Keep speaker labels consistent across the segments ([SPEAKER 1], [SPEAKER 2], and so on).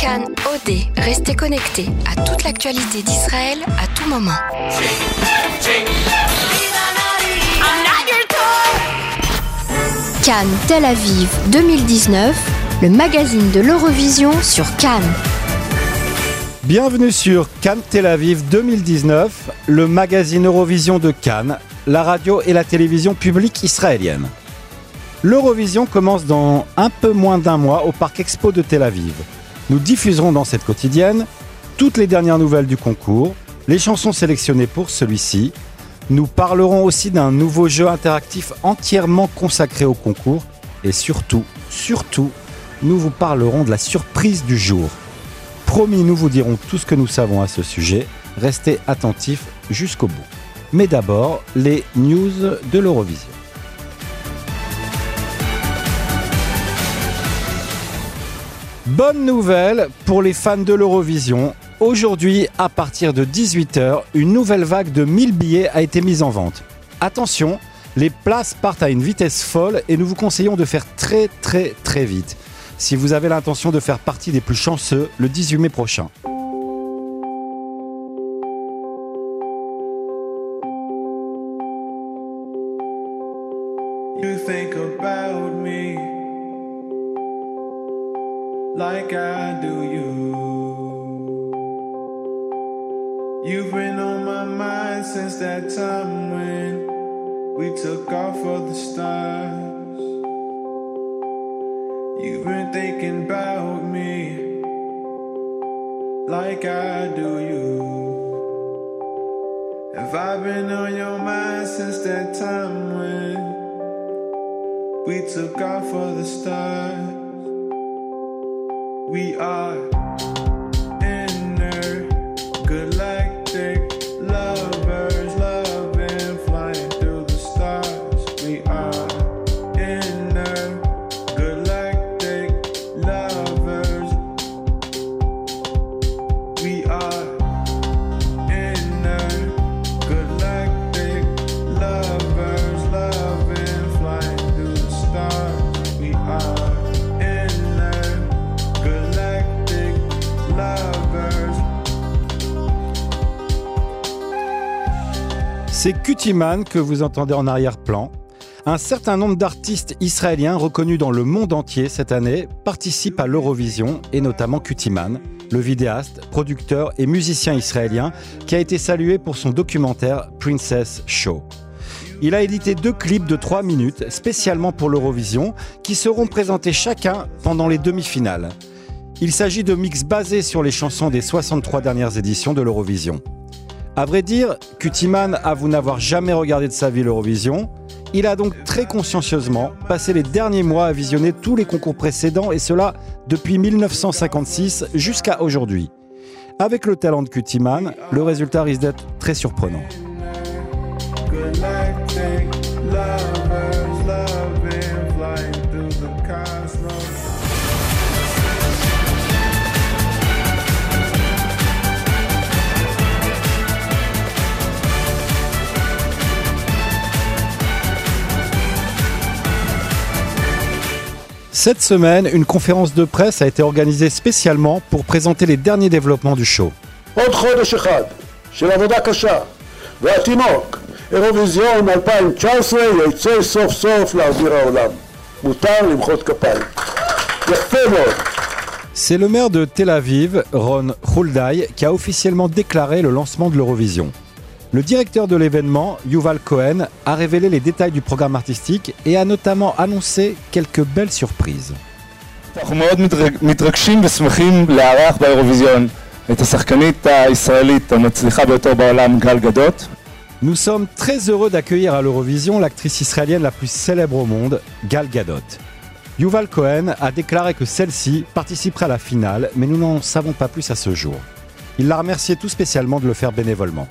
[SPEAKER 1] Cannes OD, restez connectés à toute l'actualité d'Israël à tout moment. Cannes Tel Aviv 2019, le magazine de l'Eurovision sur Cannes.
[SPEAKER 2] Bienvenue sur Cannes Tel Aviv 2019, le magazine Eurovision de Cannes, la radio et la télévision publique israélienne. L'Eurovision commence dans un peu moins d'un mois au Parc Expo de Tel Aviv. Nous diffuserons dans cette quotidienne toutes les dernières nouvelles du concours, les chansons sélectionnées pour celui-ci. Nous parlerons aussi d'un nouveau jeu interactif entièrement consacré au concours et surtout, surtout, nous vous parlerons de la surprise du jour. Promis, nous vous dirons tout ce que nous savons à ce sujet. Restez attentifs jusqu'au bout. Mais d'abord, les news de l'Eurovision. Bonne nouvelle pour les fans de l'Eurovision. Aujourd'hui, à partir de 18h, une nouvelle vague de 1000 billets a été mise en vente. Attention, les places partent à une vitesse folle et nous vous conseillons de faire très très très vite si vous avez l'intention de faire partie des plus chanceux le 18 mai prochain.
[SPEAKER 3] Since that time when we took off for the stars. You've been thinking about me like I do you. Have I been on your mind since that time when we took off for the stars? We are
[SPEAKER 2] C'est Cutiman que vous entendez en arrière-plan. Un certain nombre d'artistes israéliens reconnus dans le monde entier cette année participent à l'Eurovision et notamment Cutiman, le vidéaste, producteur et musicien israélien qui a été salué pour son documentaire Princess Show. Il a édité deux clips de 3 minutes spécialement pour l'Eurovision qui seront présentés chacun pendant les demi-finales. Il s'agit de mix basés sur les chansons des 63 dernières éditions de l'Eurovision. À vrai dire, Cutiman avoue n'avoir jamais regardé de sa vie l'Eurovision. Il a donc très consciencieusement passé les derniers mois à visionner tous les concours précédents et cela depuis 1956 jusqu'à aujourd'hui. Avec le talent de Cutiman, le résultat risque d'être très surprenant. Cette semaine, une conférence de presse a été organisée spécialement pour présenter les derniers développements du show. C'est le maire de Tel Aviv, Ron Huldai, qui a officiellement déclaré le lancement de l'Eurovision. Le directeur de l'événement, Yuval Cohen, a révélé les détails du programme artistique et a notamment annoncé quelques belles surprises.
[SPEAKER 4] אנחנו מאוד מתרג- מתרגשים ושמחים לארח באירוויזיון את השחקנית הישראלית המצליחה ביותר בעולם, גל גדות.
[SPEAKER 2] Nous sommes très heureux d'accueillir à l'Eurovision l'actrice israélienne la plus célèbre au monde, Gal Gadot. Yuval Cohen a déclaré que celle-ci participerait à la finale, mais nous n'en savons pas plus à ce jour. Il l'a remercié tout spécialement de le faire bénévolement.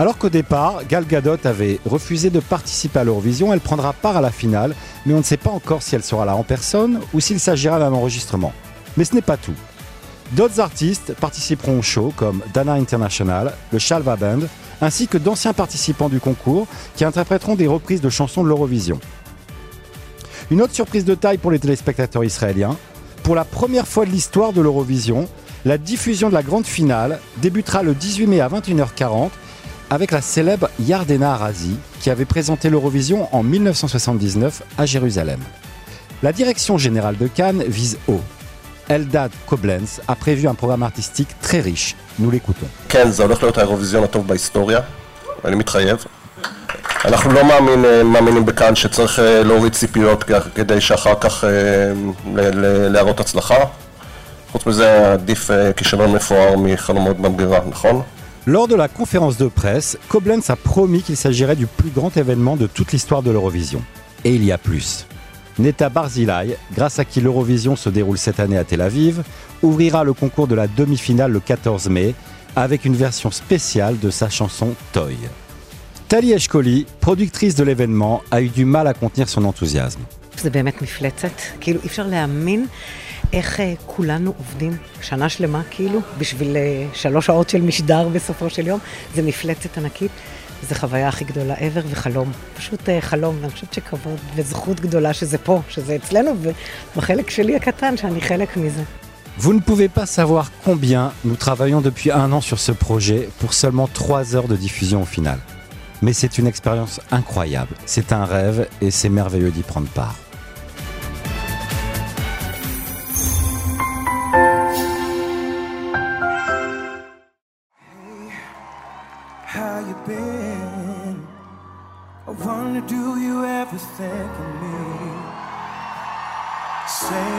[SPEAKER 2] Alors qu'au départ, Gal Gadot avait refusé de participer à l'Eurovision, elle prendra part à la finale, mais on ne sait pas encore si elle sera là en personne ou s'il s'agira d'un enregistrement. Mais ce n'est pas tout. D'autres artistes participeront au show comme Dana International, le Shalva Band, ainsi que d'anciens participants du concours qui interpréteront des reprises de chansons de l'Eurovision. Une autre surprise de taille pour les téléspectateurs israéliens. Pour la première fois de l'histoire de l'Eurovision, la diffusion de la grande finale débutera le 18 mai à 21h40 avec la célèbre Yardena Arazi qui avait présenté l'Eurovision en 1979 à Jérusalem. La direction générale de Cannes vise haut. Eldad Koblenz a prévu un programme artistique très riche. Nous l'écoutons.
[SPEAKER 5] כן, זה הולך להיות האירוויזיון הטוב בהיסטוריה, אני מתחייב. אנחנו לא מאמין, אה, מאמינים בכאן שצריך אה, להוריד ציפיות כ- כדי שאחר כך אה, ל- ל- להראות הצלחה. חוץ מזה עדיף אה, כישלון מפואר מחלומות במגירה, נכון?
[SPEAKER 2] Lors de la conférence de presse, Koblenz a promis qu'il s'agirait du plus grand événement de toute l'histoire de l'Eurovision. Et il y a plus. Neta Barzilai, grâce à qui l'Eurovision se déroule cette année à Tel Aviv, ouvrira le concours de la demi-finale le 14 mai avec une version spéciale de sa chanson Toy. Tali Eshkoli, productrice de l'événement, a eu du mal à contenir son enthousiasme.
[SPEAKER 6] זה באמת מפלצת, כאילו אי אפשר להאמין איך אה, כולנו עובדים שנה שלמה כאילו בשביל אה, שלוש שעות של משדר בסופו של יום, זה מפלצת ענקית, זו חוויה הכי גדולה ever וחלום, פשוט אה, חלום, ואני חושבת שכבוד וזכות גדולה שזה פה, שזה אצלנו, ובחלק שלי הקטן שאני חלק מזה.
[SPEAKER 2] Vous ne pouvez pas savoir combien nous travaillons depuis un an sur ce projet pour seulement 3 heures de diffusion au final. Mais c'est une expérience incroyable, c'est un rêve et c'est merveilleux d'y prendre part.
[SPEAKER 7] How you been? I wonder, do you ever think of me? Say,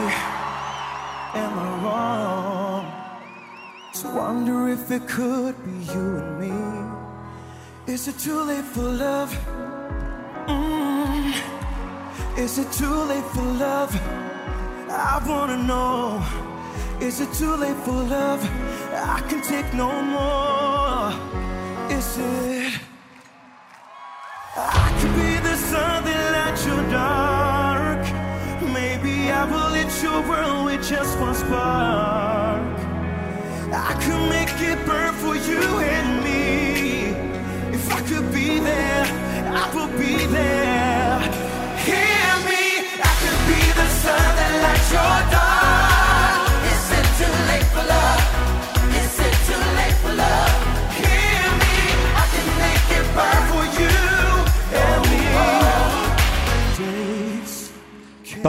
[SPEAKER 7] am I wrong? To wonder if it could be you and me. Is it too late for love? Mm. Is it too late for love? I wanna know. Is it too late for love? I can take no more. Is it? I could be the sun that lights your dark. Maybe I will lit your world with just one spark. I could make it burn for you and me. If I could be there, I would be there.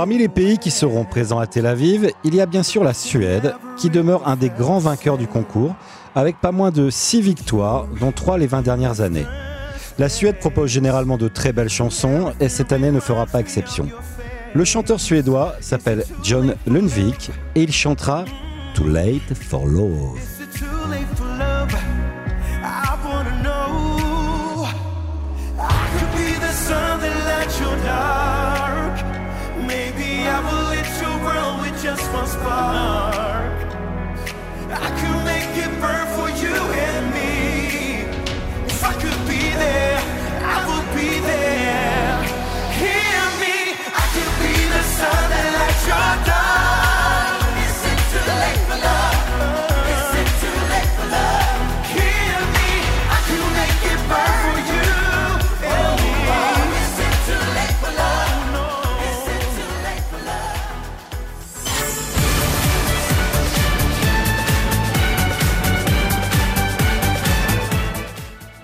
[SPEAKER 2] Parmi les pays qui seront présents à Tel Aviv, il y a bien sûr la Suède, qui demeure un des grands vainqueurs du concours, avec pas moins de 6 victoires, dont 3 les 20 dernières années. La Suède propose généralement de très belles chansons, et cette année ne fera pas exception. Le chanteur suédois s'appelle John Lundvik, et il chantera Too Late for Love.
[SPEAKER 7] World with just one spark. I could make it burn for you and me. If I could be there, I would be there.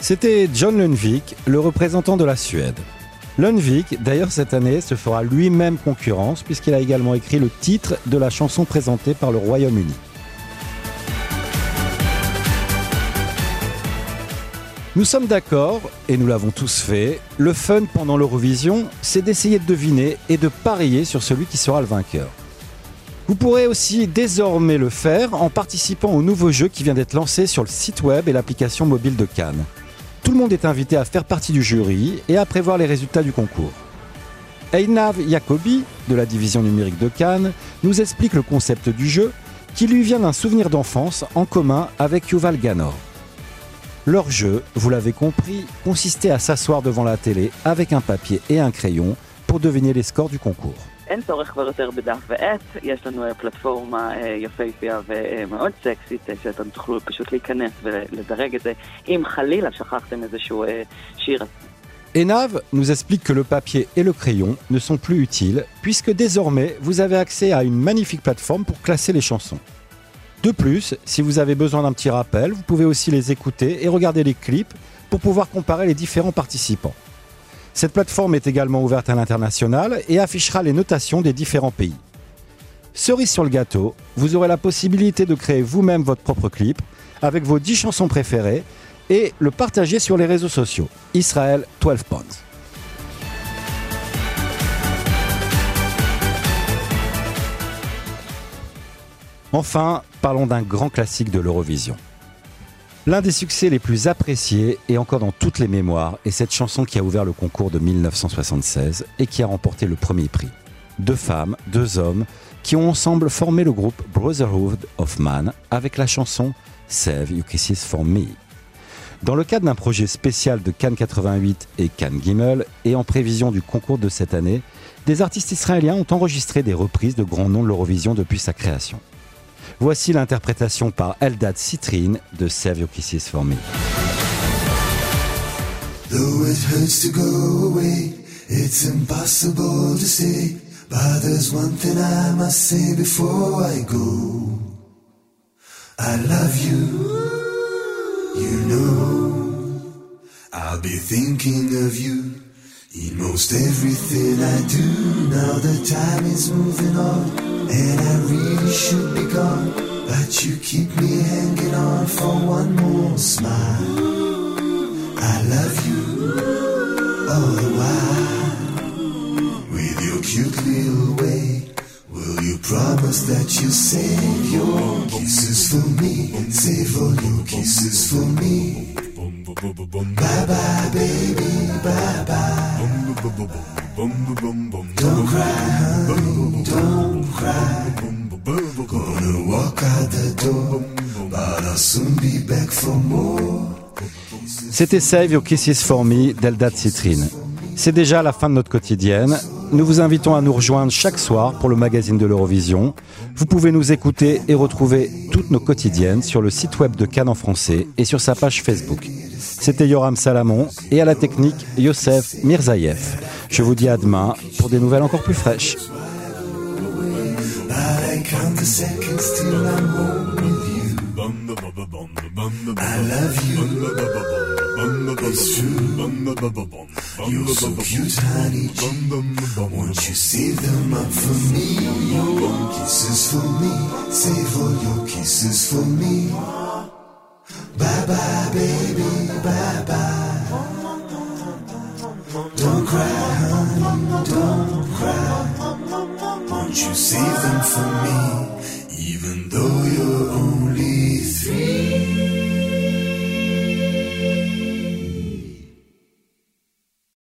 [SPEAKER 2] C'était John Lundvik, le représentant de la Suède. Lundvik, d'ailleurs cette année, se fera lui-même concurrence puisqu'il a également écrit le titre de la chanson présentée par le Royaume-Uni. Nous sommes d'accord, et nous l'avons tous fait, le fun pendant l'Eurovision, c'est d'essayer de deviner et de parier sur celui qui sera le vainqueur. Vous pourrez aussi désormais le faire en participant au nouveau jeu qui vient d'être lancé sur le site web et l'application mobile de Cannes. Tout le monde est invité à faire partie du jury et à prévoir les résultats du concours. Einav Jacobi, de la division numérique de Cannes, nous explique le concept du jeu qui lui vient d'un souvenir d'enfance en commun avec Yuval Ganor. Leur jeu, vous l'avez compris, consistait à s'asseoir devant la télé avec un papier et un crayon pour deviner les scores du concours.
[SPEAKER 8] אין צורך כבר יותר בדף ועט, יש לנו אה, פלטפורמה אה, יפהפייה ומאוד סקסית, אה, שאתם תוכלו פשוט להיכנס ולדרג את זה. אם חלילה שכחתם איזשהו אה, שיר, אז
[SPEAKER 2] Enav nous explique que le papier et le crayon ne sont plus utiles puisque désormais vous avez accès à une magnifique plateforme pour classer les chansons. De plus, si vous avez besoin d'un petit rappel, vous pouvez aussi les écouter et regarder les clips pour pouvoir comparer les différents participants. Cette plateforme est également ouverte à l'international et affichera les notations des différents pays. Cerise sur le gâteau, vous aurez la possibilité de créer vous-même votre propre clip avec vos 10 chansons préférées et le partager sur les réseaux sociaux. Israël 12 Pounds. Enfin, parlons d'un grand classique de l'Eurovision. L'un des succès les plus appréciés et encore dans toutes les mémoires est cette chanson qui a ouvert le concours de 1976 et qui a remporté le premier prix. Deux femmes, deux hommes qui ont ensemble formé le groupe Brotherhood of Man avec la chanson Save Your Kisses for Me. Dans le cadre d'un projet spécial de Cannes 88 et Cannes Gimel et en prévision du concours de cette année, des artistes israéliens ont enregistré des reprises de grands noms de l'Eurovision depuis sa création. Voici l'interprétation par Eldad Citrine de Save Your Kisses for Me.
[SPEAKER 9] Though it hurts to go away, it's impossible to say. But there's one thing I must say before I go. I love you, you know. I'll be thinking of you in most everything I do. Now the time is moving on, and I really should you keep me hanging on for one more smile. I love you all the while. With your cute little way, will you promise that you'll save your kisses for me? And save all your kisses for me. Bye bye, baby, bye bye. Don't cry, honey, don't cry.
[SPEAKER 2] C'était Save Your Kisses for Me d'Eldad Citrine. C'est déjà la fin de notre quotidienne. Nous vous invitons à nous rejoindre chaque soir pour le magazine de l'Eurovision. Vous pouvez nous écouter et retrouver toutes nos quotidiennes sur le site web de Cannes en français et sur sa page Facebook. C'était Yoram Salamon et à la technique Youssef Mirzaïev. Je vous dis à demain pour des nouvelles encore plus fraîches.
[SPEAKER 9] Count the seconds till I'm home with you. I love you. It's true. You're so cute, honey. Won't you save them up for me? Your kisses for me. Save all your kisses for me. Bye bye, baby. for me, even though you're only three.